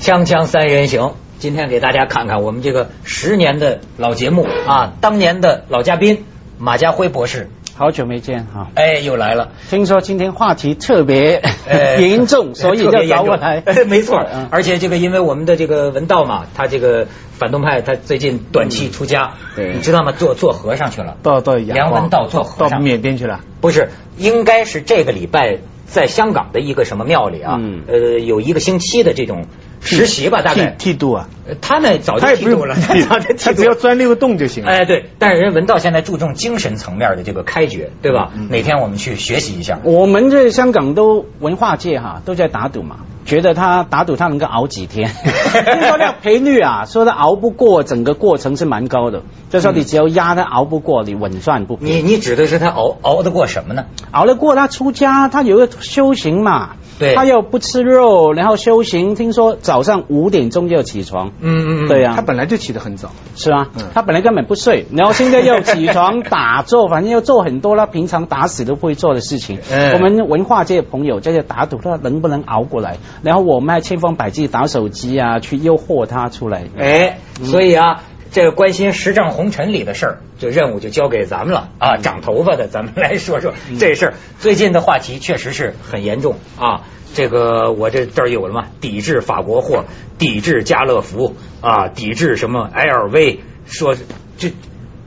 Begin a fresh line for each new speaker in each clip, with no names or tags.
锵锵三人行，今天给大家看看我们这个十年的老节目。啊，当年的老嘉宾马家辉博士，
好久没见哈，
哎，又来了。
听说今天话题特别
哎
严重，所以要找我来。
没错。
嗯，
而且这个因为我们的这个文道嘛，他这个反动派，他最近短期出家，
对。
你知道吗？做做和尚去了。
到到阳
梁文道做和尚。
到
尚，
缅甸去了。
不是，应该是这个礼拜在香港的一个什么庙里啊，
嗯。
呃，有一个星期的这种实习吧，大概。
剃度啊，
他呢早就
他也不用
剃度了，他早就剃
他只要钻那个洞就行了。
哎，对，但是人文道现在注重精神层面的这个开掘，对吧？哪天我们去学习一下。
我们这香港都文化界哈都在打赌嘛，觉得他打赌他能够熬几天，听说那个赔率啊，说他熬不过整个过程是蛮高的，就说你只要压他熬不过，你稳赚不赔。
你你指的是他熬熬得过什么呢？
熬得过他出家，他有个修行嘛，
对
他又不吃肉，然后修行，听说早上五点钟就要起床，
嗯嗯
对呀、
他本来就起得很早，
是啊
嗯，
他本来根本不睡，然后现在又起床打坐，反正要做很多他平常打死都不会做的事情。
哎
我们文化界的朋友在这打赌，他能不能熬过来？然后我们还千方百计打手机啊，去诱惑他出来。
哎，所以啊，这个关心时政红尘里的事儿，这任务就交给咱们了啊。长头发的，咱们来说说这事儿。最近的话题确实是很严重啊。这个我这这儿有了嘛，抵制法国货，抵制家乐福啊，抵制什么 LV，说这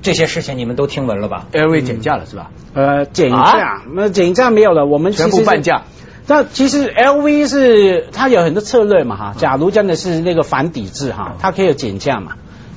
这些事情你们都听闻了吧
？，LV 减价了是吧？
呃，减价
啊，
那、减价没有了，我们
全部半价。
那其实 LV 是它有很多策略嘛哈，假如真的是那个反抵制哈，它可以有减价嘛。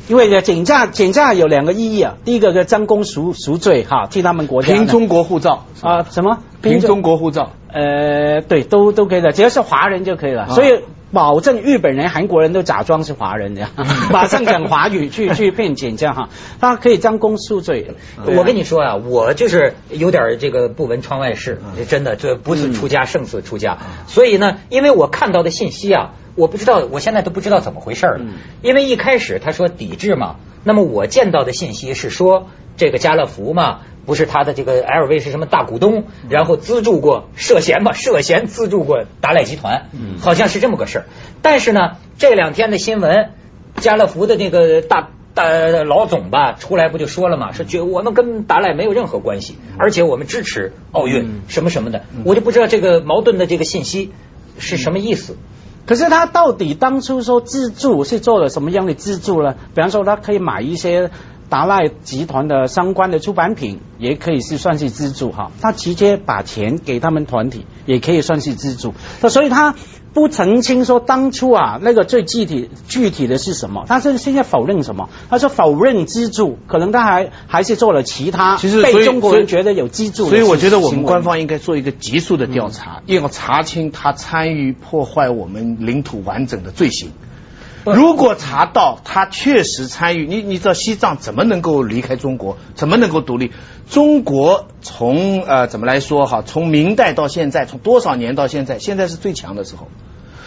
因为呢，减价减价有两个意义啊，第一个是将功赎赎罪哈，替他们国家
凭中国护照。
啊、什么？
凭中国护照，
呃，对，都都可以的，只要是华人就可以了。
啊。
所以保证日本人、韩国人都假装是华人这样，马上讲华语去去骗减价哈，他可以将功赎罪。
我跟你说啊，我就是有点这个不闻窗外事，真的，这不是出家胜似出家。所以呢，因为我看到的信息啊，我不知道，我现在都不知道怎么回事了。因为一开始他说抵制嘛，那么我见到的信息是说这个家乐福嘛。不是他的这个 LV 是什么大股东，然后资助过涉嫌吧，涉嫌资助过达赖集团，好像是这么个事儿。但是呢，这两天的新闻，家乐福的那个大大老总吧出来不就说了嘛，说觉我们跟达赖没有任何关系，而且我们支持奥运什么什么的，我就不知道这个矛盾的这个信息是什么意思。
可是他到底当初说资助是做了什么样的资助呢？比方说，他可以买一些达赖集团的相关的出版品，也可以是算是资助哈。他直接把钱给他们团体，也可以算是资助。那所以他不澄清说当初啊那个最具体具体的是什么，他是现在否认什么？他说否认资助，可能他还还是做了其他
其实
被中国人觉得有资助的
所以我觉得我们官方应该做一个急速的调查，要查清他参与破坏我们领土完整的罪行。如果查到他确实参与，你你知道西藏怎么能够离开中国，怎么能够独立？中国从呃怎么来说哈，从明代到现在，从多少年到现在，现在是最强的时候。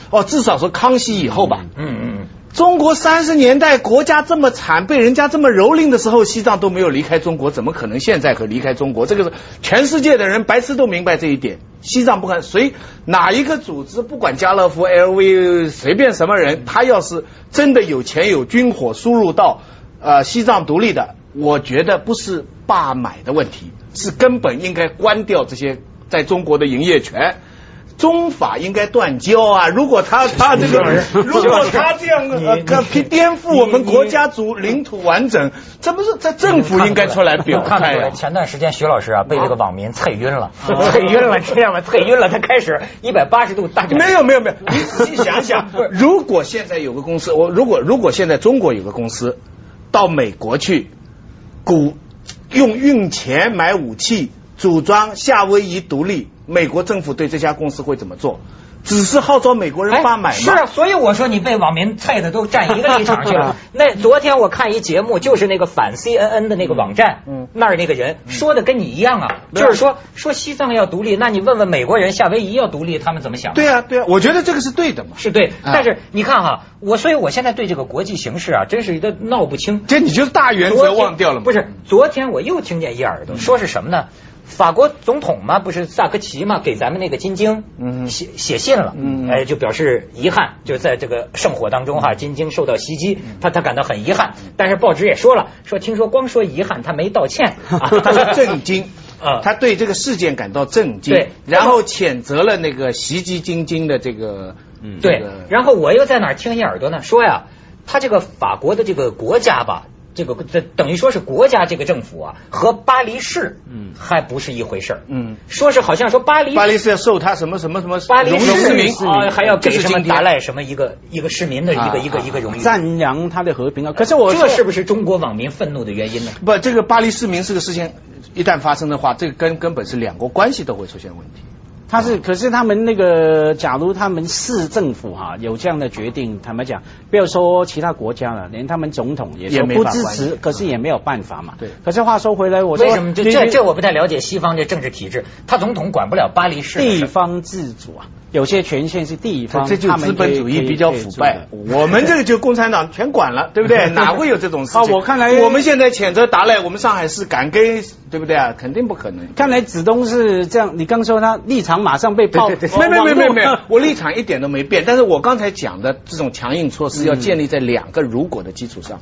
哦，至少说康熙以后吧。
嗯嗯嗯
中国三十年代国家这么惨，被人家这么蹂躏的时候，西藏都没有离开中国，怎么可能现在和离开中国？这个是全世界的人白痴都明白这一点。西藏不管谁哪一个组织，不管家乐福、LV，随便什么人，他要是真的有钱有军火输入到呃西藏独立的，我觉得不是罢买的问题，是根本应该关掉这些在中国的营业权。中法应该断交啊！如果他他这个，如果他这样呃
你
个颠覆我们国家族领土完整，这不是这政府应该出来表
看得出来，
态啊？
前段时间徐老师啊被这个网民踩晕了，踩晕了，这样吧，踩晕了，他开始一百八十度大转。
没有没有没有，你仔细想想，如果现在有个公司，我如果如果现在中国有个公司到美国去股用用钱买武器，组装夏威夷独立，美国政府对这家公司会怎么做？只是号召美国人发买吗？
是啊，所以我说你被网民菜的都站一个立场去了。那昨天我看一节目，就是那个反 CNN 的那个网站，
嗯
那儿那个人说的跟你一样啊，就是说说西藏要独立，那你问问美国人夏威夷要独立，他们怎么想？
对啊对啊，我觉得这个是对的嘛。
是对，
啊
但是你看哈，我所以我现在对这个国际形势啊，真是一个闹不清。
这你就是大原则忘掉了吗？
不是，昨天我又听见一耳朵说是什么呢？法国总统嘛，不是萨科齐嘛，给咱们那个金晶
嗯。
写写信了，哎，就表示遗憾，就在这个圣火当中哈，金晶受到袭击，
嗯。
他他感到很遗憾。但是报纸也说了，说听说光说遗憾，他没道歉，啊
他说震惊。
啊。
他对这个事件感到震惊，
对。
然后谴责了那个袭击金晶的这个，嗯。
对，然后我又在哪儿听一耳朵呢？说呀，他这个法国的这个国家吧，这个这等于说是国家这个政府啊，和巴黎市嗯还不是一回事儿。
嗯，
说是好像说巴黎
巴黎是要受他什么什么什么
巴黎
荣
市
誉名
啊，还要给什么达赖什么一个一个市民的一
啊
个一个一个荣誉。
赞扬他的和平啊。可是我
这是不是中国网民愤怒的原因呢？
不，这个巴黎市民这个事情一旦发生的话，这个根根本是两国关系都会出现问题。
他是，可是他们那个，假如他们市政府哈、有这样的决定，坦白讲，不要说其他国家了，连他们总统也不支持，可是也没有办法嘛。
对。
可是话说回来，我说
为什么？这
你你
这这我不太了解西方这政治体制，他总统管不了巴黎市
地方自主啊，有些权限是地方，
这就
他
资本主义比较腐败，我们这个就共产党全管了，对不对？哪会有这种事情？
啊我看来
我们现在谴责达赖，我们上海市敢跟，对不对啊？肯定不可能。
看来子东是这样，你刚说他立场马上被爆，
没没没没没
有，
我立场一点都没变。但是我刚才讲的这种强硬措施要建立在两个如果的基础上。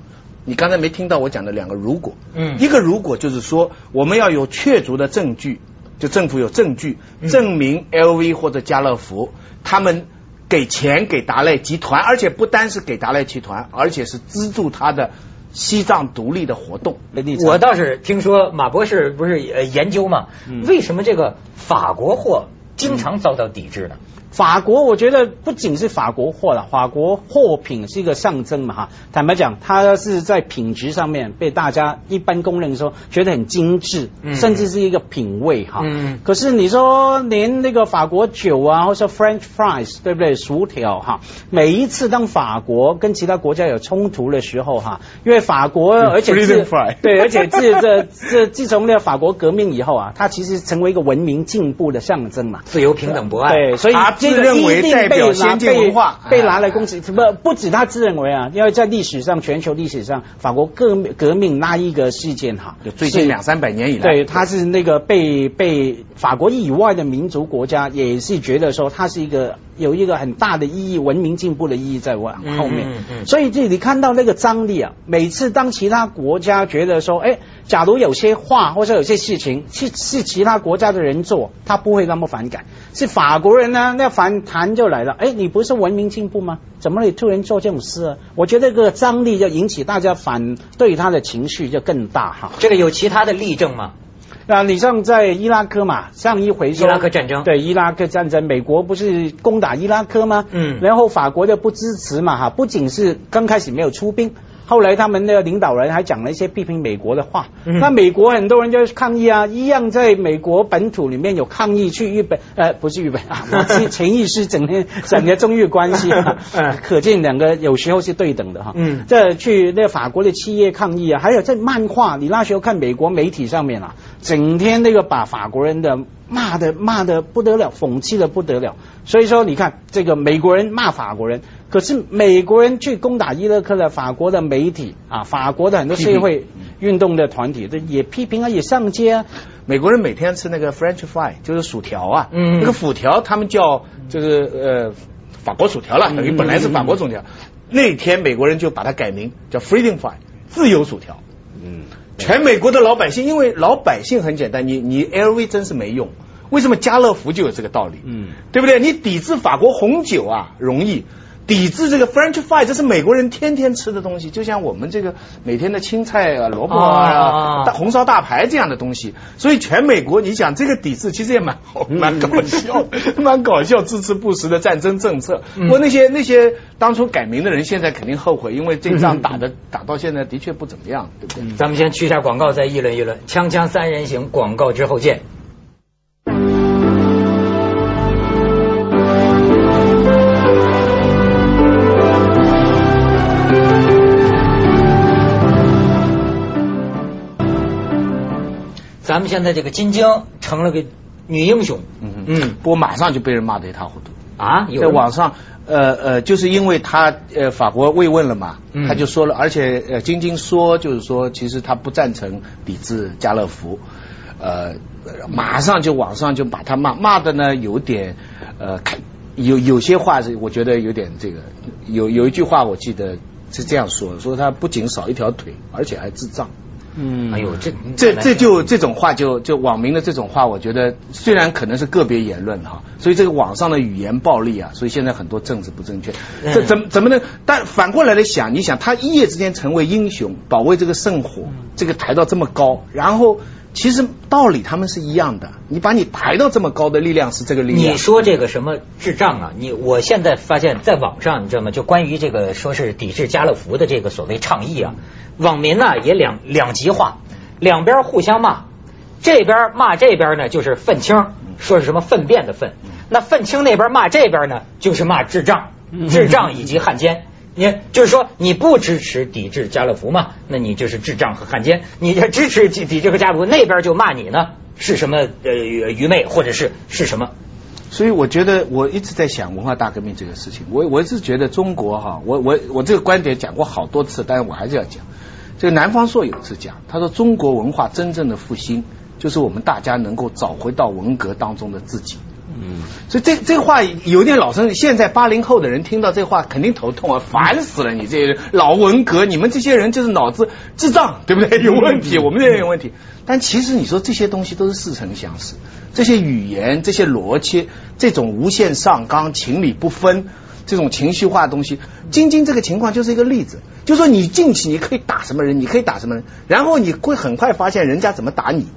你刚才没听到我讲的两个如果，
嗯
一个如果就是说我们要有确凿的证据，就政府有证据证明 LV 或者家乐福他们给钱给达赖集团，而且不单是给达赖集团，而且是资助他的西藏独立的活动。
我倒是听说马博士不是呃研究嘛，
嗯
为什么这个法国货经常遭到抵制呢？
法国，我觉得不仅是法国货了，法国货品是一个象征嘛哈。坦白讲，它是在品质上面被大家一般公认说觉得很精致，
嗯
甚至是一个品味哈。
嗯
可是你说连那个法国酒啊，或者说 French fries，对不对？薯条哈，每一次当法国跟其他国家有冲突的时候哈，因为法国而且
fry
对，而且自这这自从那个法国革命以后啊，它其实成为一个文明进步的象征嘛。
自由、平等、博爱。
对，所以
自认为代表先进文化
被拿来攻击，不不止他自认为啊，因为在历史上，全球历史上，法国革命革命那一个事件哈，
就最近两三百年以来，
对，他是那个被被法国以外的民族国家也是觉得说，他是一个有一个很大的意义，文明进步的意义在往后面。
嗯嗯嗯
所以这里看到那个张力啊，每次当其他国家觉得说，哎，假如有些话或者有些事情是是其他国家的人做，他不会那么反感。是法国人呢，那反弹就来了。哎，你不是文明进步吗？怎么你突然做这种事啊？我觉得这个张力就引起大家反对他的情绪就更大哈。
这个有其他的例证吗？
那你像在伊拉克嘛，上一回
伊拉克战争
对伊拉克战争，美国不是攻打伊拉克吗？
嗯
然后法国就不支持嘛哈，不仅是刚开始没有出兵。后来他们的领导人还讲了一些批评美国的话，
嗯。
那美国很多人就抗议啊，一样在美国本土里面有抗议去日本，呃，不是日本 啊，我是潜意识整天整个中日关系、啊。
嗯，
可见两个有时候是对等的哈。
嗯。
这去那个法国的企业抗议啊，还有在漫画，你那时候看美国媒体上面啊，整天那个把法国人的骂的骂的不得了，讽刺的不得了。所以说，你看这个美国人骂法国人，可是美国人去攻打伊拉克的法国的媒体啊，法国的很多社会运动的团体，这也批评啊，也上街啊。
美国人每天吃那个 French fry，就是薯条啊，
嗯。
那个薯条他们叫就是呃法国薯条了，等于本来是法国薯条，那天美国人就把它改名叫 Freedom fry，自由薯条。
嗯，
全美国的老百姓，因为老百姓很简单，你你 LV 真是没用，为什么家乐福就有这个道理？
嗯，
对不对？你抵制法国红酒啊容易，抵制这个 French fry，这是美国人天天吃的东西，就像我们这个每天的青菜啊、萝卜
啊
啊、大红烧大排这样的东西。所以全美国，你想这个抵制其实也蛮好，蛮搞笑，蛮搞笑，支持布什的战争政策。不过那些那些当初改名的人，现在肯定后悔，因为这仗打的打到现在的确不怎么样，对不对？
咱们先去一下广告，再议论议论。锵锵三人行，广告之后见。咱们现在这个金晶成了个女英雄，
嗯
嗯。
不过马上就被人骂得一塌糊涂。
啊，
在网上，呃呃，就是因为他呃法国慰问了嘛，
嗯。
他就说了，而且呃晶晶说就是说，其实他不赞成抵制家乐福，呃马上就网上就把他骂骂的呢有点呃，有有些话是我觉得有点这个，有有一句话我记得是这样说，说他不仅少一条腿，而且还智障。
嗯，哎呦，这
这这就这种话就就网民的这种话，我觉得虽然可能是个别言论哈，所以这个网上的语言暴力啊，所以现在很多政治不正确，这怎怎么能？但反过来来想，你想他一夜之间成为英雄，保卫这个圣火，这个抬到这么高，然后其实道理他们是一样的，你把你抬到这么高的力量是这个力量。
你说这个什么智障啊？你我现在发现在网上你知道吗？就关于这个说是抵制家乐福的这个所谓倡议啊。网民呢也两两极化，两边互相骂，这边骂这边呢就是愤青，说是什么粪便的粪，那愤青那边骂这边呢就是骂智障，智障以及汉奸。你就是说你不支持抵制家乐福嘛？那你就是智障和汉奸。你支持抵制和家乐福，那边就骂你呢是什么呃愚昧或者是是什么？
所以我觉得我一直在想文化大革命这个事情。我我是觉得中国哈，我我我这个观点讲过好多次，但是我还是要讲。这个南方朔有次讲，他说中国文化真正的复兴，就是我们大家能够找回到文革当中的自己。嗯，所以这这话有点老生，现在八零后的人听到这话肯定头痛啊，烦死了！你这些老文革，你们这些人就是脑子智障，对不对？有问题，我们这也有问题。但其实你说这些东西都是似曾相识，这些语言、这些逻辑、这种无限上纲、情理不分。这种情绪化的东西，晶晶这个情况就是一个例子，就说你进去你可以打什么人，你可以打什么人，然后你会很快发现人家怎么打你，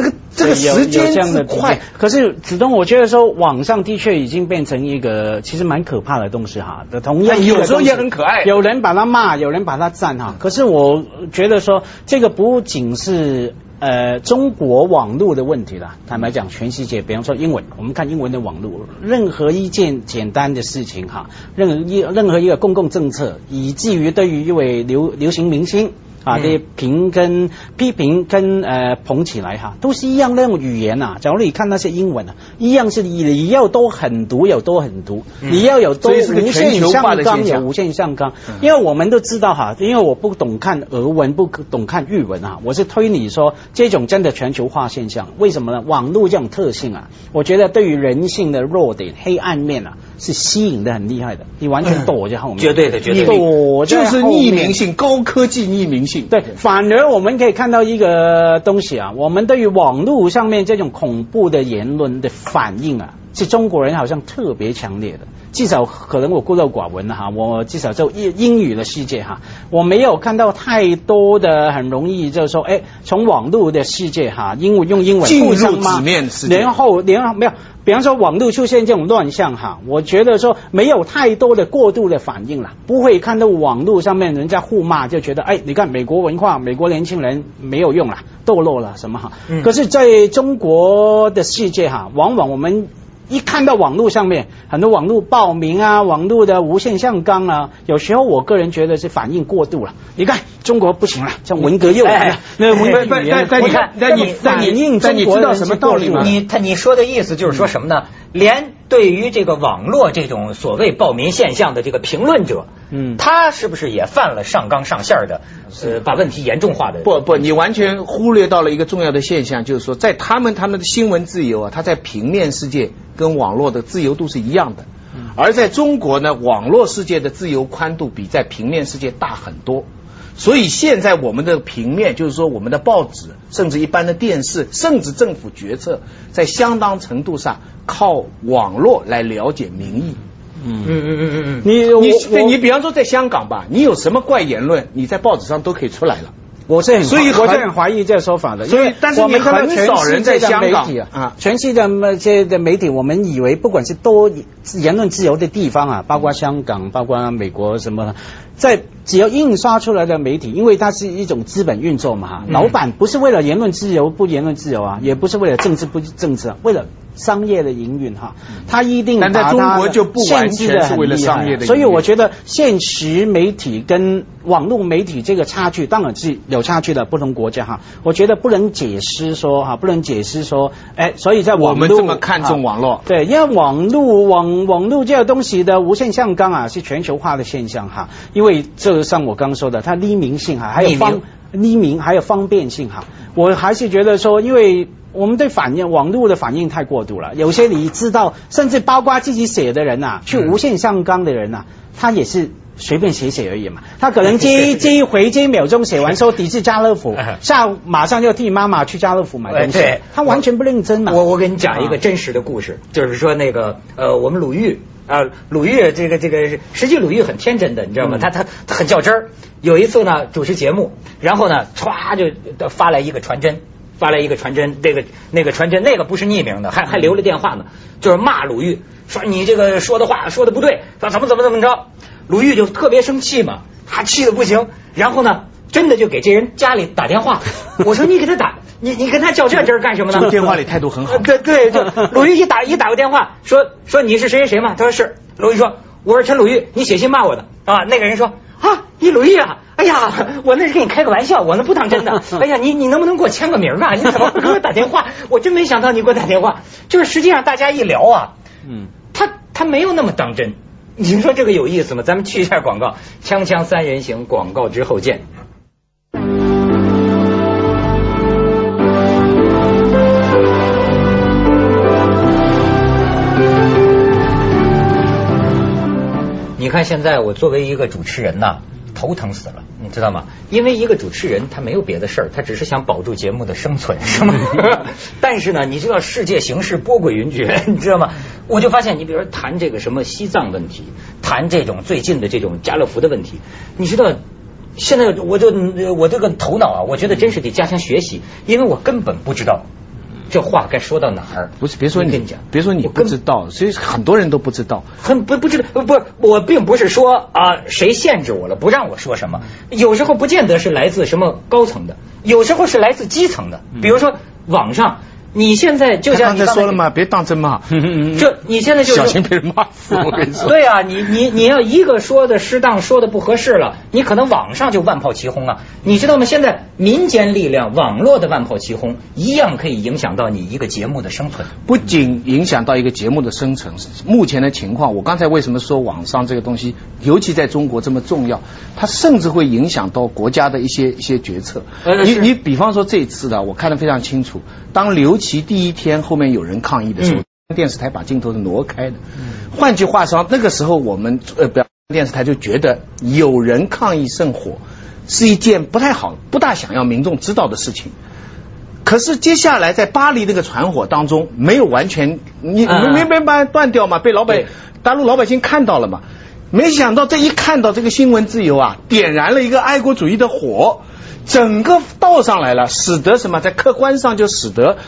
这个这个时间是快。
可是子东，我觉得说网上的确已经变成一个其实蛮可怕的东西哈。的同样
有时候也很可爱，
有人把它骂，有人把它赞哈。可是我觉得说这个不仅是。呃，中国网络的问题了。坦白讲，全世界，比方说英文，我们看英文的网络，任何一件简单的事情哈，任何一任何一个公共政策，以至于对于一位流流行明星。啊，这评跟批评跟呃捧起来哈，都是一样那种语言呐。假如你看那些英文啊，一样是你要多狠毒有多狠毒，你要有多无限上纲有无限上纲。因为我们都知道哈，因为我不懂看俄文，不懂看日文啊，我是推理说这种真的全球化现象，为什么呢？网络这种特性啊，我觉得对于人性的弱点、黑暗面啊。是吸引的很厉害的，你完全躲在后面，
绝对的，绝对
躲
就是匿名性，高科技匿名性。
对，反而我们可以看到一个东西啊，我们对于网络上面这种恐怖的言论的反应啊，是中国人好像特别强烈的。至少可能我孤陋寡闻了哈，我至少就英英语的世界哈，我没有看到太多的很容易就是说，哎，从网络的世界哈，英文用英文
进入纸面世界，
然后然后没有。比方说网络出现这种乱象哈，我觉得说没有太多的过度的反应了，不会看到网络上面人家互骂就觉得哎，你看美国文化，美国年轻人没有用了，堕落了什么哈。可是在中国的世界哈，往往我们。一看到网络上面很多网络报名啊，网络的无限上纲啊，有时候我个人觉得是反应过度了。你看中国不行了，像文革又来了，那文革语言，
你看，那你
反应中国
的什么道理吗？
你他你说的意思就是说什么呢？连对于这个网络这种所谓暴民现象的这个评论者，嗯，他是不是也犯了上纲上线的，呃，把问题严重化的？
不不，你完全忽略到了一个重要的现象，就是说，在他们他们的新闻自由啊，他在平面世界跟网络的自由度是一样的，而在中国呢，网络世界的自由宽度比在平面世界大很多。所以现在我们的平面，就是说我们的报纸，甚至一般的电视，甚至政府决策，在相当程度上靠网络来了解民意。
嗯嗯嗯嗯嗯，
你你你比方说在香港吧，你有什么怪言论，你在报纸上都可以出来了。
我是很所以我是很怀疑这个说法的，
所以但是你很少人在香港
啊，全世界那些的媒体，我们以为不管是多言论自由的地方啊，包括香港，包括美国什么。在只要印刷出来的媒体，因为它是一种资本运作嘛哈，老板不是为了言论自由不言论自由啊，也不是为了政治不政治，为了商业的营运哈，他一定
但在中国就不完全是为了商业的，
所以我觉得现实媒体跟网络媒体这个差距当然是有差距的，不同国家哈，我觉得不能解释说哈，不能解释说，哎，所以在网络我
们这么看重网络，
对，因为网络网网络这个东西的无限上纲啊，是全球化的现象哈，因为。这像我刚说的，它匿名性哈，还有方匿名还有方便性哈，我还是觉得说，因为我们对反应网络的反应太过度了。有些你知道，甚至包括自己写的人呐、去无限上纲的人呐、他也是。随便写写而已嘛，他可能这一这一回这一秒钟写完说抵制家乐福，下午马上就替妈妈去家乐福买东西，他完全不认真嘛。
我我给你讲一个真实的故事，就是说那个呃，我们鲁豫啊，鲁豫这个这个，实际鲁豫很天真的，你知道吗？他他他很较真儿。有一次呢，主持节目，然后呢，歘就发来一个传真，发来一个传真，那个那个传真那个不是匿名的，还还留了电话呢，就是骂鲁豫，说你这个说的话说的不对，说怎么怎么怎么着。鲁豫就特别生气嘛，他气的不行，然后呢，真的就给这人家里打电话。我说你给他打，你你跟他较这真儿干什么呢？
电话里态度很好
呃。对对，就鲁豫一打一打个电话，说说你是谁谁谁嘛？他说是。鲁豫说我是陈鲁豫，你写信骂我的啊。那个人说啊，你鲁豫啊，哎呀，我那是跟你开个玩笑，我那不当真的。哎呀，你你能不能给我签个名啊？你怎么不给我打电话？我真没想到你给我打电话。就是实际上大家一聊啊，
嗯，
他他没有那么当真。你说这个有意思吗？咱们去一下广告，锵锵三人行，广告之后见。你看现在我作为一个主持人呐，头疼死了，你知道吗？因为一个主持人他没有别的事儿，他只是想保住节目的生存，是吗？但是呢，你知道世界形势波诡云谲，你知道吗？我就发现，你比如说谈这个什么西藏问题，谈这种最近的这种家乐福的问题，你知道。现在我就我这个头脑啊，我觉得真是得加强学习，因为我根本不知道这话该说到哪儿。
不是，别说你
跟你讲，
别说你不知道，所以很多人都不知道。
很不不知道不，我并不是说啊谁限制我了，不让我说什么。有时候不见得是来自什么高层的，有时候是来自基层的。比如说网上，你现在就像你
才说了嘛，别当真嘛，
就你现在就
小心被人骂死。我跟你说，
对啊，你你你要一个说的适当，说的不合适了，你可能网上就万炮齐轰啊！你知道吗？现在民间力量、网络的万炮齐轰，一样可以影响到你一个节目的生存。
不仅影响到一个节目的生存，目前的情况，我刚才为什么说网上这个东西，尤其在中国这么重要，它甚至会影响到国家的一些一些决策。你你比方说这一次的，我看得非常清楚，当刘琦第一天后面有人抗议的时候，
嗯
电视台把镜头是挪开的。换句话说，那个时候我们呃，不要电视台就觉得有人抗议圣火是一件不太好、不大想要民众知道的事情。可是接下来在巴黎那个传火当中，没有完全你
嗯
没没办法断掉嘛，被老百大陆老百姓看到了嘛。没想到这一看到这个新闻自由啊，点燃了一个爱国主义的火，整个倒上来了，使得什么在客观上就使得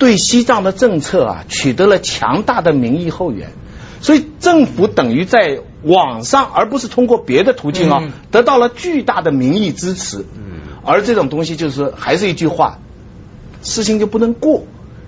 对西藏的政策啊取得了强大的民意后援。所以政府等于在网上，而不是通过别的途径啊，
嗯
得到了巨大的民意支持。嗯而这种东西就是说还是一句话，事情就不能过。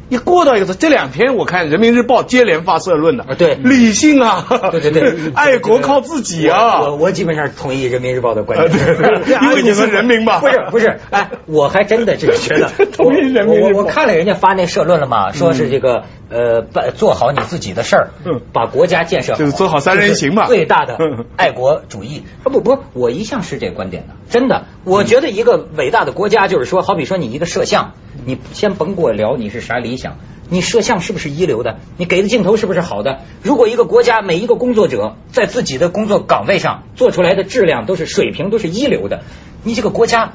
一过到一个这两天我看人民日报接连发社论了，
啊对。
理性啊，
对对对，
爱国靠自己啊，
我我我基本上同意人民日报的观
啊
点，
因为你是人民嘛。
不是不是，哎，我还真的是觉得。
同意人民日报。
我看了人家发那社论了嘛，说是这个呃，把做好你自己的事儿
嗯，
把国家建设好，
就是做好三人行嘛
最大的
嗯
爱国主义。啊不不，我一向是这观点的，真的，我觉得一个伟大的国家就是说，好比说你一个摄像，你先甭跟我聊你是啥理想。你摄像是不是一流的？你给的镜头是不是好的？如果一个国家每一个工作者在自己的工作岗位上做出来的质量都是水平都是一流的，你这个国家，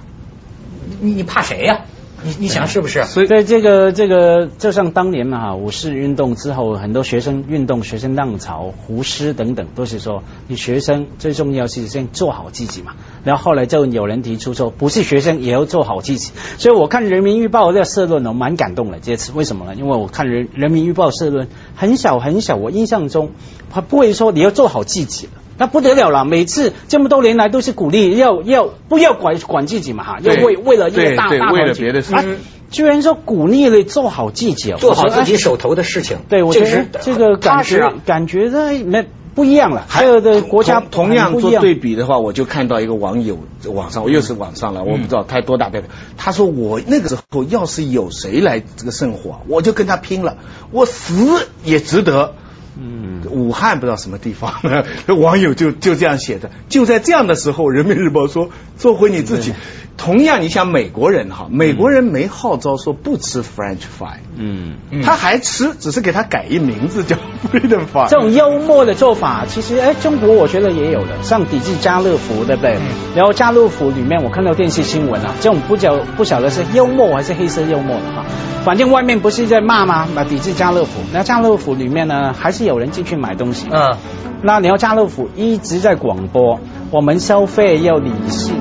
你你怕谁呀、你你想是不是？
所以
对这个这个，就像当年嘛哈，五四运动之后，很多学生运动、学生浪潮、胡适等等，都是说你学生最重要是先做好自己嘛。然后后来就有人提出说，不是学生也要做好自己。所以我看人民日报这个社论，我蛮感动的。这次为什么呢？因为我看人人民日报社论很小很小，我印象中他不会说你要做好自己了。那不得了了！每次这么多年来都是鼓励要要不要管管自己嘛哈，要为为了一个大大
对为了别的事
啊居然说鼓励你做好自己，
做好自己手头的事情，
对，我觉得这个感觉、
啊。
感觉呢那不一样了，还有的国家
同同样做对比的话，我就看到一个网友网上，我又是网上了，我不知道他多大代表。他说我那个时候要是有谁来这个圣火，我就跟他拼了，我死也值得。
嗯，
武汉不知道什么地方，网友就就这样写的。就在这样的时候，《人民日报》说做回你自己。同样，你想美国人哈，美国人没号召说不吃 French fry，
嗯。
嗯
他还吃，只是给他改一名字叫 freedom fry。
这种幽默的做法，其实哎，中国我觉得也有的，像抵制家乐福，对不对？然后家乐福里面我看到电视新闻啊，这种不晓不晓得是幽默还是黑色幽默的哈。反正外面不是在骂吗？那抵制家乐福，那家乐福里面呢，还是有人进去买东西。
嗯，
那你要家乐福一直在广播，我们消费要理性，